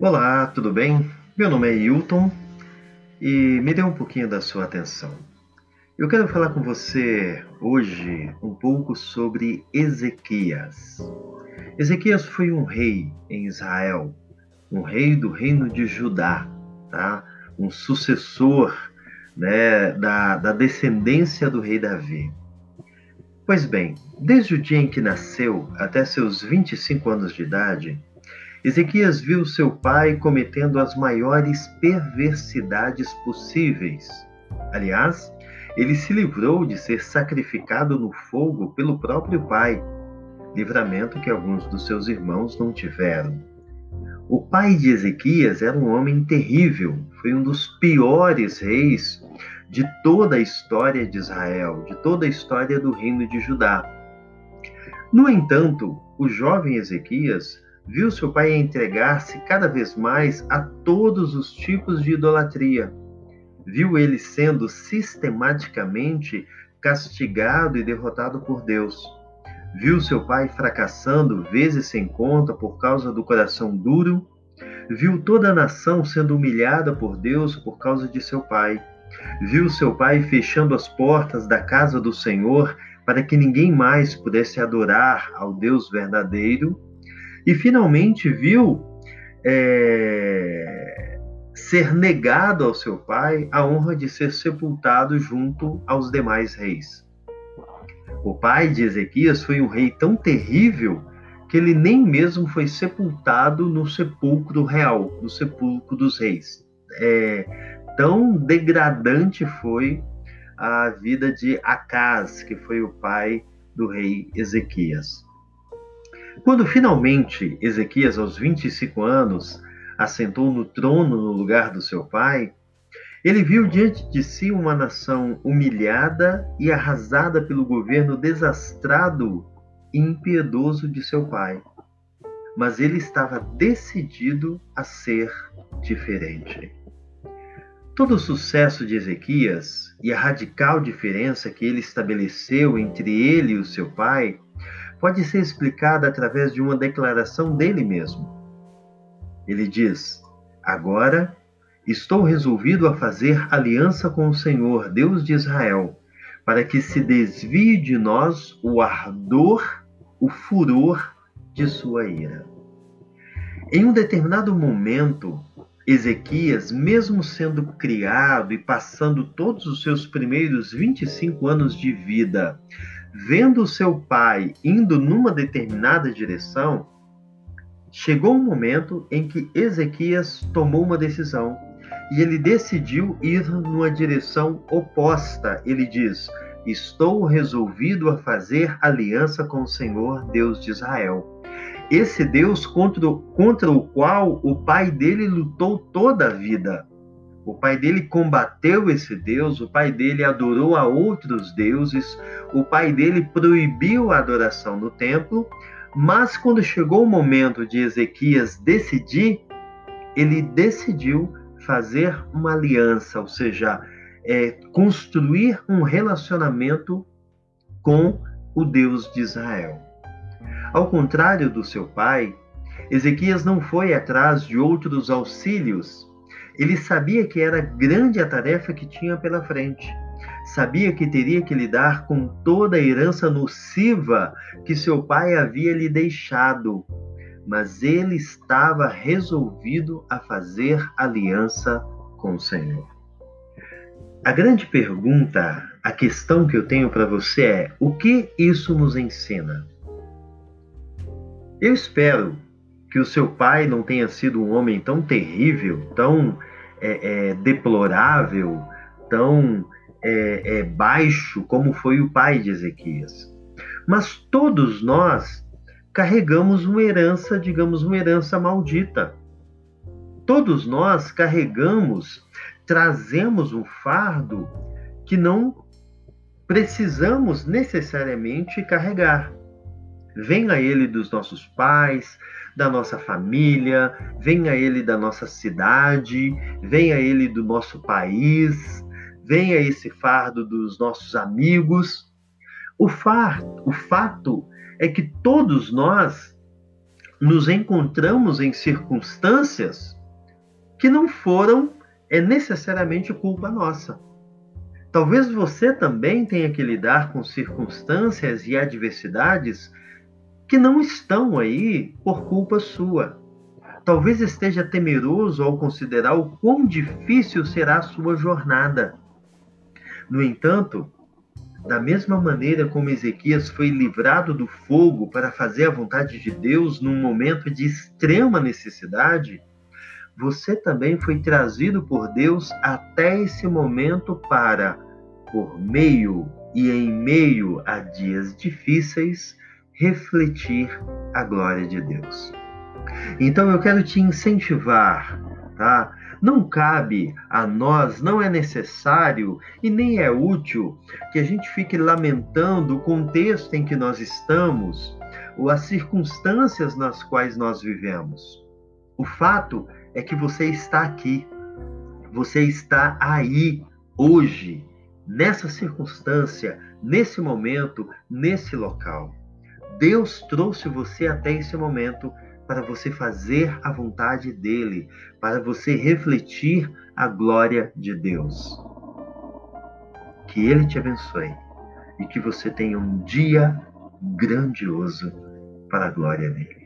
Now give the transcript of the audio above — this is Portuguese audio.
Olá, tudo bem? Meu nome é Hilton e me dê um pouquinho da sua atenção. Eu quero falar com você hoje um pouco sobre Ezequias. Ezequias foi um rei em Israel, um rei do reino de Judá, tá? um sucessor né, da, da descendência do rei Davi. Pois bem, desde o dia em que nasceu até seus 25 anos de idade, Ezequias viu seu pai cometendo as maiores perversidades possíveis. Aliás, ele se livrou de ser sacrificado no fogo pelo próprio pai, livramento que alguns dos seus irmãos não tiveram. O pai de Ezequias era um homem terrível, foi um dos piores reis de toda a história de Israel, de toda a história do reino de Judá. No entanto, o jovem Ezequias viu seu pai entregar-se cada vez mais a todos os tipos de idolatria. Viu ele sendo sistematicamente castigado e derrotado por Deus. Viu seu pai fracassando vezes sem conta por causa do coração duro. Viu toda a nação sendo humilhada por Deus por causa de seu pai. Viu seu pai fechando as portas da casa do Senhor para que ninguém mais pudesse adorar ao Deus verdadeiro e finalmente viu é, ser negado ao seu pai a honra de ser sepultado junto aos demais reis. O pai de Ezequias foi um rei tão terrível que ele nem mesmo foi sepultado no sepulcro real, no sepulcro dos reis. É, tão degradante foi a vida de Acaz, que foi o pai do rei Ezequias. Quando finalmente Ezequias, aos 25 anos, assentou no trono no lugar do seu pai, ele viu diante de si uma nação humilhada e arrasada pelo governo desastrado e impiedoso de seu pai. Mas ele estava decidido a ser diferente. Todo o sucesso de Ezequias e a radical diferença que ele estabeleceu entre ele e o seu pai pode ser explicada através de uma declaração dele mesmo. Ele diz: Agora estou resolvido a fazer aliança com o Senhor, Deus de Israel, para que se desvie de nós o ardor, o furor de sua ira. Em um determinado momento, Ezequias, mesmo sendo criado e passando todos os seus primeiros 25 anos de vida vendo seu pai indo numa determinada direção, chegou um momento em que Ezequias tomou uma decisão e ele decidiu ir numa direção oposta. Ele diz: Estou resolvido a fazer aliança com o Senhor, Deus de Israel. Esse Deus contra, contra o qual o pai dele lutou toda a vida. O pai dele combateu esse Deus, o pai dele adorou a outros deuses, o pai dele proibiu a adoração no templo, mas quando chegou o momento de Ezequias decidir, ele decidiu fazer uma aliança, ou seja, é, construir um relacionamento com o Deus de Israel. Ao contrário do seu pai, Ezequias não foi atrás de outros auxílios ele sabia que era grande a tarefa que tinha pela frente. Sabia que teria que lidar com toda a herança nociva que seu pai havia lhe deixado, mas ele estava resolvido a fazer aliança com o Senhor. A grande pergunta, a questão que eu tenho para você é: o que isso nos ensina? Eu espero que o seu pai não tenha sido um homem tão terrível, tão é, é, deplorável, tão é, é, baixo como foi o pai de Ezequias. Mas todos nós carregamos uma herança, digamos, uma herança maldita. Todos nós carregamos, trazemos um fardo que não precisamos necessariamente carregar. Venha ele dos nossos pais, da nossa família, venha ele da nossa cidade, venha ele do nosso país, venha esse fardo dos nossos amigos. O, fardo, o fato é que todos nós nos encontramos em circunstâncias que não foram é necessariamente culpa nossa. Talvez você também tenha que lidar com circunstâncias e adversidades que não estão aí por culpa sua. Talvez esteja temeroso ao considerar o quão difícil será a sua jornada. No entanto, da mesma maneira como Ezequias foi livrado do fogo para fazer a vontade de Deus num momento de extrema necessidade, você também foi trazido por Deus até esse momento para, por meio e em meio a dias difíceis, refletir a glória de Deus. Então eu quero te incentivar, tá? Não cabe a nós, não é necessário e nem é útil que a gente fique lamentando o contexto em que nós estamos ou as circunstâncias nas quais nós vivemos. O fato é que você está aqui, você está aí hoje, nessa circunstância, nesse momento, nesse local. Deus trouxe você até esse momento para você fazer a vontade dele, para você refletir a glória de Deus. Que ele te abençoe e que você tenha um dia grandioso para a glória dele.